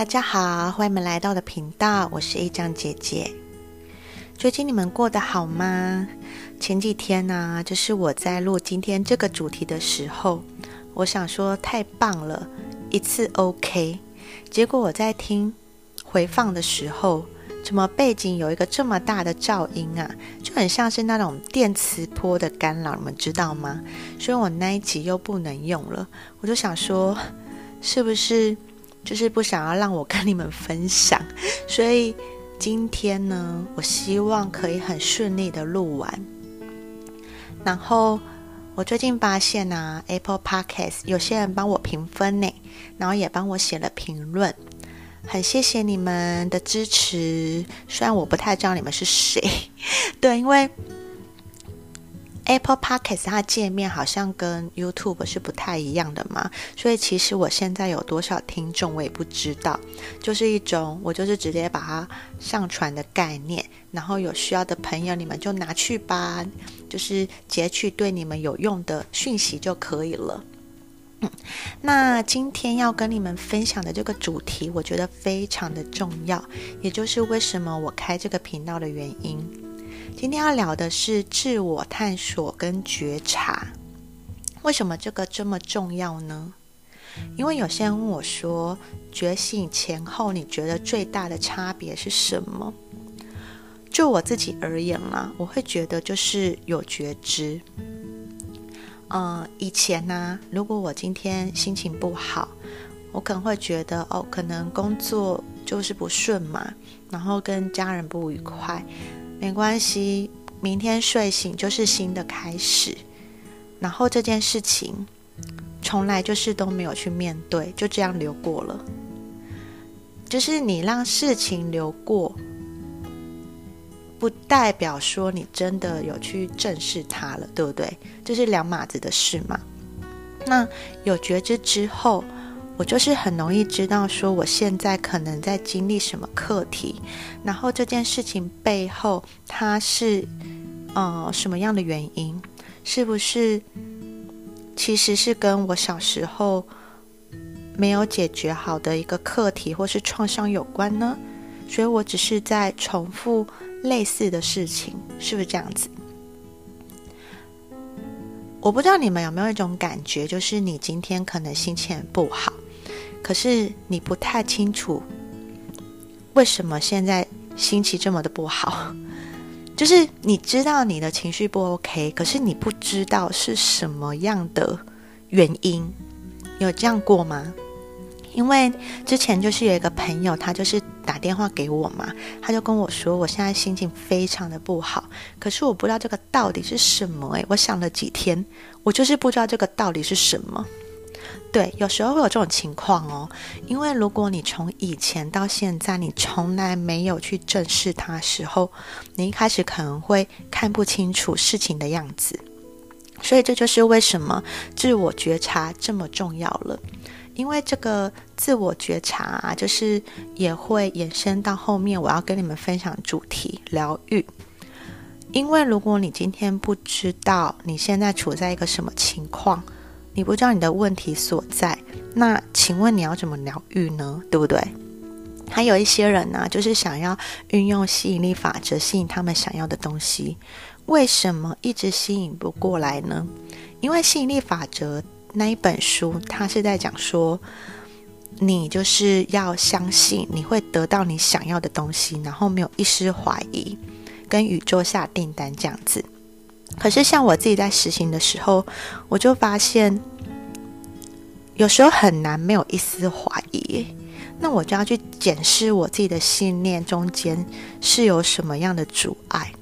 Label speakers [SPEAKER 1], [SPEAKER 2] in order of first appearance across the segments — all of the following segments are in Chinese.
[SPEAKER 1] 大家好，欢迎来到我的频道，我是一酱姐姐。最近你们过得好吗？前几天呢，就是我在录今天这个主题的时候，我想说太棒了，一次 OK。结果我在听回放的时候，怎么背景有一个这么大的噪音啊？就很像是那种电磁波的干扰，你们知道吗？所以我那一集又不能用了，我就想说，是不是？就是不想要让我跟你们分享，所以今天呢，我希望可以很顺利的录完。然后我最近发现呢，Apple Podcast 有些人帮我评分呢，然后也帮我写了评论，很谢谢你们的支持。虽然我不太知道你们是谁，对，因为。Apple Podcast 它界面好像跟 YouTube 是不太一样的嘛，所以其实我现在有多少听众我也不知道，就是一种我就是直接把它上传的概念，然后有需要的朋友你们就拿去吧，就是截取对你们有用的讯息就可以了。嗯，那今天要跟你们分享的这个主题，我觉得非常的重要，也就是为什么我开这个频道的原因。今天要聊的是自我探索跟觉察，为什么这个这么重要呢？因为有些人问我说，觉醒前后你觉得最大的差别是什么？就我自己而言啦，我会觉得就是有觉知。嗯，以前呢，如果我今天心情不好，我可能会觉得哦，可能工作就是不顺嘛，然后跟家人不愉快。没关系，明天睡醒就是新的开始。然后这件事情从来就是都没有去面对，就这样流过了。就是你让事情流过，不代表说你真的有去正视它了，对不对？这是两码子的事嘛。那有觉知之后。我就是很容易知道说我现在可能在经历什么课题，然后这件事情背后它是呃什么样的原因？是不是其实是跟我小时候没有解决好的一个课题或是创伤有关呢？所以我只是在重复类似的事情，是不是这样子？我不知道你们有没有一种感觉，就是你今天可能心情不好。可是你不太清楚为什么现在心情这么的不好，就是你知道你的情绪不 OK，可是你不知道是什么样的原因，有这样过吗？因为之前就是有一个朋友，他就是打电话给我嘛，他就跟我说，我现在心情非常的不好，可是我不知道这个到底是什么。诶，我想了几天，我就是不知道这个到底是什么。对，有时候会有这种情况哦，因为如果你从以前到现在，你从来没有去正视它时候，你一开始可能会看不清楚事情的样子，所以这就是为什么自我觉察这么重要了。因为这个自我觉察啊，就是也会延伸到后面我要跟你们分享主题疗愈。因为如果你今天不知道你现在处在一个什么情况，你不知道你的问题所在，那请问你要怎么疗愈呢？对不对？还有一些人呢，就是想要运用吸引力法则吸引他们想要的东西，为什么一直吸引不过来呢？因为吸引力法则那一本书，它是在讲说，你就是要相信你会得到你想要的东西，然后没有一丝怀疑，跟宇宙下订单这样子。可是，像我自己在实行的时候，我就发现，有时候很难没有一丝怀疑。那我就要去检视我自己的信念中间是有什么样的阻碍？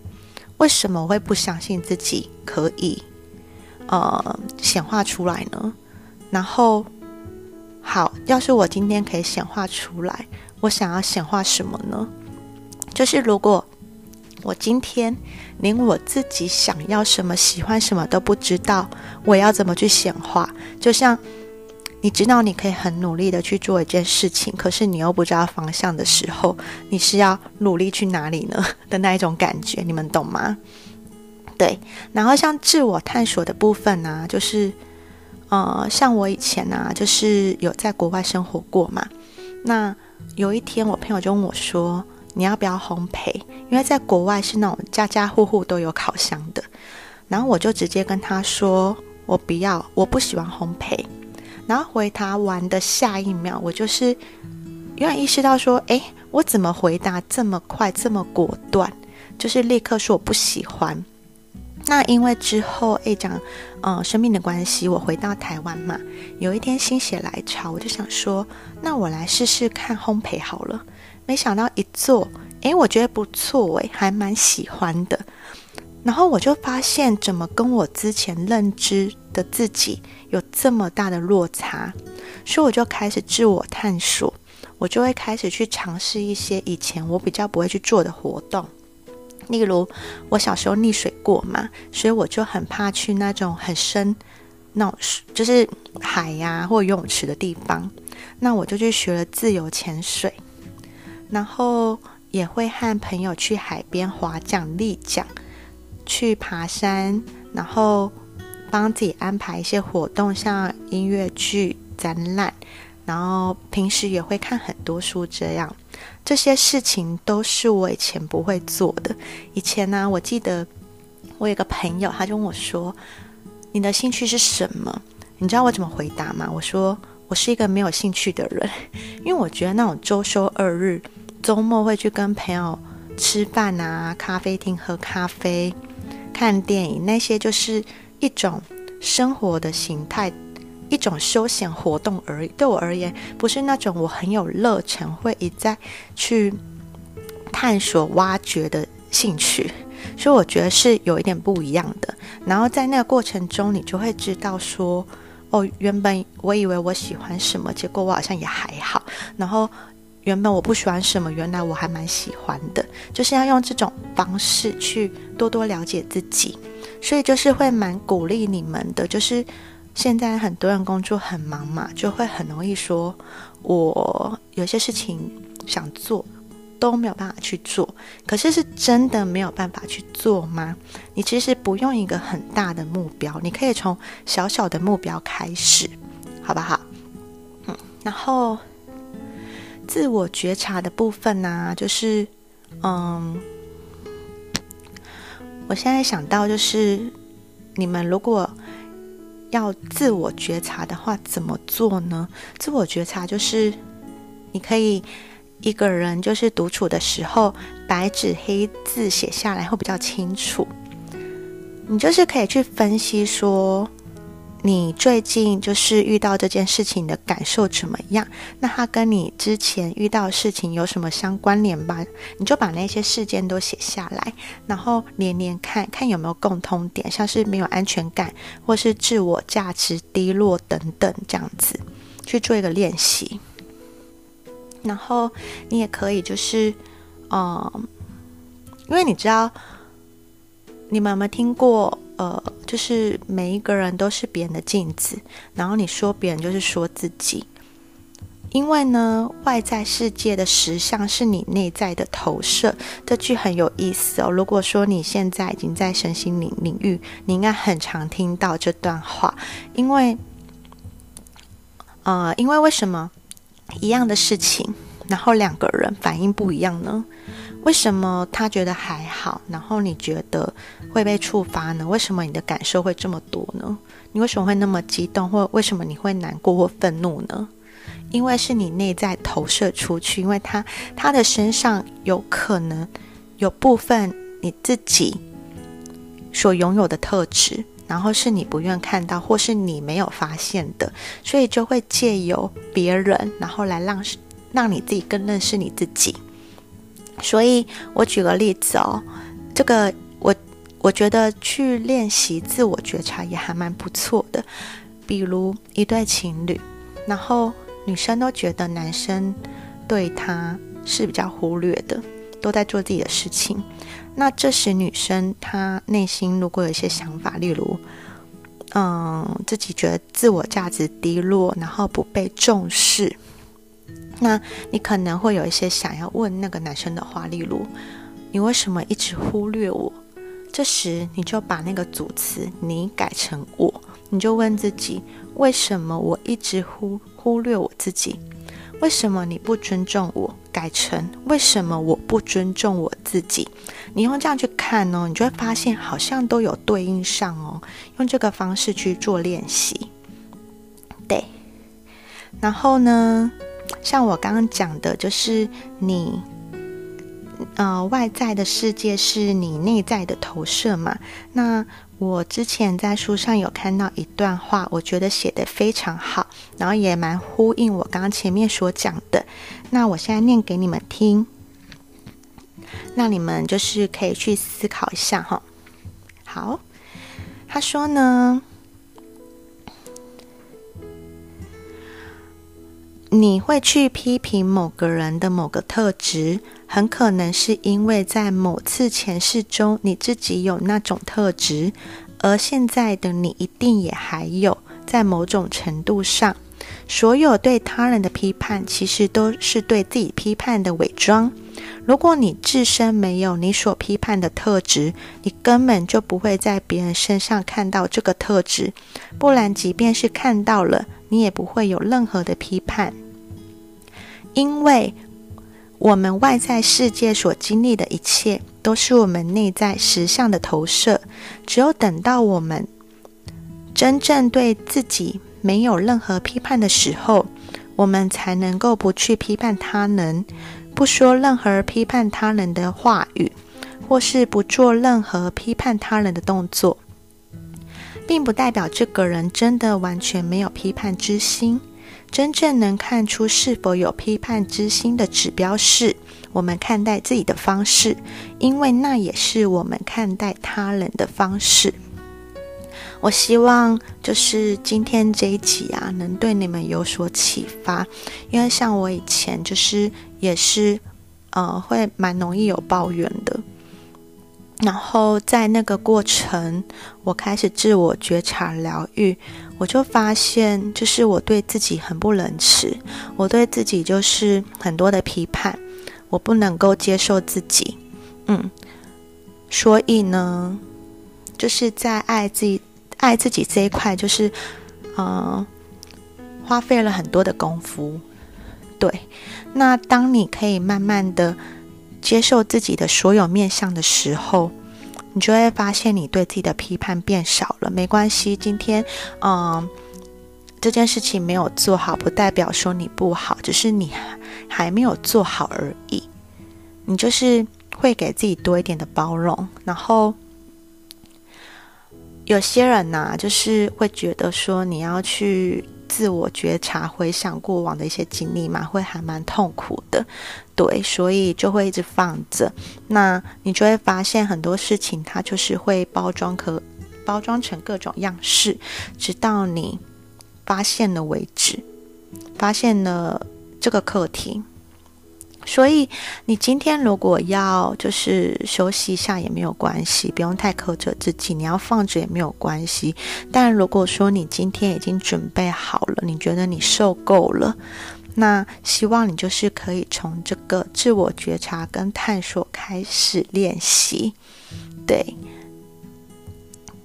[SPEAKER 1] 为什么会不相信自己可以呃显化出来呢？然后，好，要是我今天可以显化出来，我想要显化什么呢？就是如果。我今天连我自己想要什么、喜欢什么都不知道，我要怎么去显化？就像你知道你可以很努力的去做一件事情，可是你又不知道方向的时候，你是要努力去哪里呢？的那一种感觉，你们懂吗？对。然后像自我探索的部分呢，就是呃，像我以前呢，就是有在国外生活过嘛，那有一天我朋友就问我说：“你要不要烘焙？”因为在国外是那种家家户户都有烤箱的。然后我就直接跟他说：“我不要，我不喜欢烘焙。”然后回答完的下一秒，我就是因为意识到说：“诶，我怎么回答这么快，这么果断？就是立刻说我不喜欢。”那因为之后诶讲，嗯，生命的关系，我回到台湾嘛，有一天心血来潮，我就想说，那我来试试看烘焙好了。没想到一做，诶，我觉得不错，诶，还蛮喜欢的。然后我就发现，怎么跟我之前认知的自己有这么大的落差，所以我就开始自我探索，我就会开始去尝试一些以前我比较不会去做的活动。例如，我小时候溺水过嘛，所以我就很怕去那种很深、那种就是海呀或游泳池的地方。那我就去学了自由潜水，然后也会和朋友去海边划桨、立桨，去爬山，然后帮自己安排一些活动，像音乐剧、展览，然后平时也会看很多书，这样。这些事情都是我以前不会做的。以前呢，我记得我有个朋友，他就问我说：“你的兴趣是什么？”你知道我怎么回答吗？我说：“我是一个没有兴趣的人，因为我觉得那种周休二日、周末会去跟朋友吃饭啊、咖啡厅喝咖啡、看电影，那些就是一种生活的形态。”一种休闲活动而已，对我而言，不是那种我很有热忱，会一再去探索、挖掘的兴趣。所以我觉得是有一点不一样的。然后在那个过程中，你就会知道说，哦，原本我以为我喜欢什么，结果我好像也还好。然后原本我不喜欢什么，原来我还蛮喜欢的。就是要用这种方式去多多了解自己。所以就是会蛮鼓励你们的，就是。现在很多人工作很忙嘛，就会很容易说，我有些事情想做都没有办法去做。可是是真的没有办法去做吗？你其实不用一个很大的目标，你可以从小小的目标开始，好不好？嗯，然后自我觉察的部分呢，就是嗯，我现在想到就是你们如果。要自我觉察的话，怎么做呢？自我觉察就是，你可以一个人就是独处的时候，白纸黑字写下来会比较清楚。你就是可以去分析说。你最近就是遇到这件事情的感受怎么样？那它跟你之前遇到事情有什么相关联吧？你就把那些事件都写下来，然后连连看看有没有共通点，像是没有安全感，或是自我价值低落等等，这样子去做一个练习。然后你也可以就是，嗯，因为你知道，你们有没有听过？呃，就是每一个人都是别人的镜子，然后你说别人就是说自己，因为呢，外在世界的实相是你内在的投射。这句很有意思哦。如果说你现在已经在身心领领域，你应该很常听到这段话，因为，呃，因为为什么一样的事情，然后两个人反应不一样呢？为什么他觉得还好，然后你觉得会被触发呢？为什么你的感受会这么多呢？你为什么会那么激动，或为什么你会难过或愤怒呢？因为是你内在投射出去，因为他他的身上有可能有部分你自己所拥有的特质，然后是你不愿看到，或是你没有发现的，所以就会借由别人，然后来让让你自己更认识你自己。所以我举个例子哦，这个我我觉得去练习自我觉察也还蛮不错的。比如一对情侣，然后女生都觉得男生对她是比较忽略的，都在做自己的事情。那这时女生她内心如果有一些想法，例如，嗯，自己觉得自我价值低落，然后不被重视。那你可能会有一些想要问那个男生的话，例如你为什么一直忽略我？这时你就把那个主词你改成我，你就问自己：为什么我一直忽忽略我自己？为什么你不尊重我？改成为什么我不尊重我自己？你用这样去看哦，你就会发现好像都有对应上哦。用这个方式去做练习，对。然后呢，像我刚刚讲的，就是你。呃，外在的世界是你内在的投射嘛？那我之前在书上有看到一段话，我觉得写的非常好，然后也蛮呼应我刚刚前面所讲的。那我现在念给你们听，那你们就是可以去思考一下哈。好，他说呢。你会去批评某个人的某个特质，很可能是因为在某次前世中你自己有那种特质，而现在的你一定也还有。在某种程度上，所有对他人的批判，其实都是对自己批判的伪装。如果你自身没有你所批判的特质，你根本就不会在别人身上看到这个特质。不然，即便是看到了。你也不会有任何的批判，因为我们外在世界所经历的一切，都是我们内在实相的投射。只有等到我们真正对自己没有任何批判的时候，我们才能够不去批判他人，不说任何批判他人的话语，或是不做任何批判他人的动作。并不代表这个人真的完全没有批判之心。真正能看出是否有批判之心的指标是我们看待自己的方式，因为那也是我们看待他人的方式。我希望就是今天这一集啊，能对你们有所启发。因为像我以前就是也是，呃，会蛮容易有抱怨的。然后在那个过程，我开始自我觉察疗愈，我就发现，就是我对自己很不仁慈，我对自己就是很多的批判，我不能够接受自己，嗯，所以呢，就是在爱自己、爱自己这一块，就是，嗯，花费了很多的功夫。对，那当你可以慢慢的。接受自己的所有面相的时候，你就会发现你对自己的批判变少了。没关系，今天，嗯，这件事情没有做好，不代表说你不好，只是你还没有做好而已。你就是会给自己多一点的包容。然后，有些人呢，就是会觉得说你要去。自我觉察，回想过往的一些经历嘛，会还蛮痛苦的，对，所以就会一直放着。那你就会发现很多事情，它就是会包装，可包装成各种样式，直到你发现了为止，发现了这个课题。所以，你今天如果要就是休息一下也没有关系，不用太苛责自己。你要放着也没有关系。但如果说你今天已经准备好了，你觉得你受够了，那希望你就是可以从这个自我觉察跟探索开始练习。对，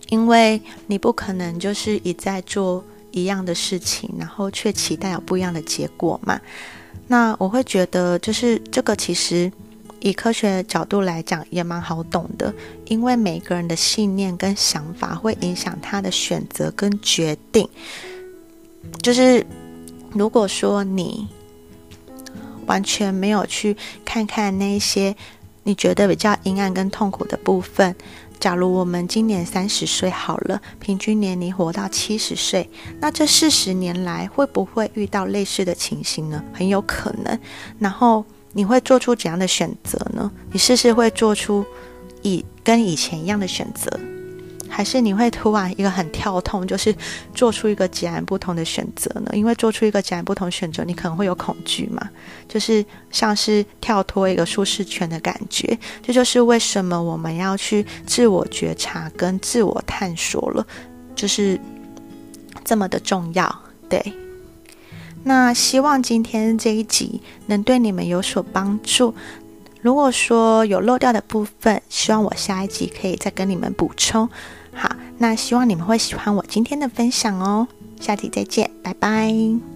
[SPEAKER 1] 因为你不可能就是一再做一样的事情，然后却期待有不一样的结果嘛。那我会觉得，就是这个其实以科学角度来讲也蛮好懂的，因为每个人的信念跟想法会影响他的选择跟决定。就是如果说你完全没有去看看那些你觉得比较阴暗跟痛苦的部分。假如我们今年三十岁好了，平均年龄活到七十岁，那这四十年来会不会遇到类似的情形呢？很有可能。然后你会做出怎样的选择呢？你试试会做出以跟以前一样的选择？还是你会突然一个很跳痛，就是做出一个截然不同的选择呢？因为做出一个截然不同选择，你可能会有恐惧嘛，就是像是跳脱一个舒适圈的感觉。这就是为什么我们要去自我觉察跟自我探索了，就是这么的重要。对，那希望今天这一集能对你们有所帮助。如果说有漏掉的部分，希望我下一集可以再跟你们补充。好，那希望你们会喜欢我今天的分享哦，下期再见，拜拜。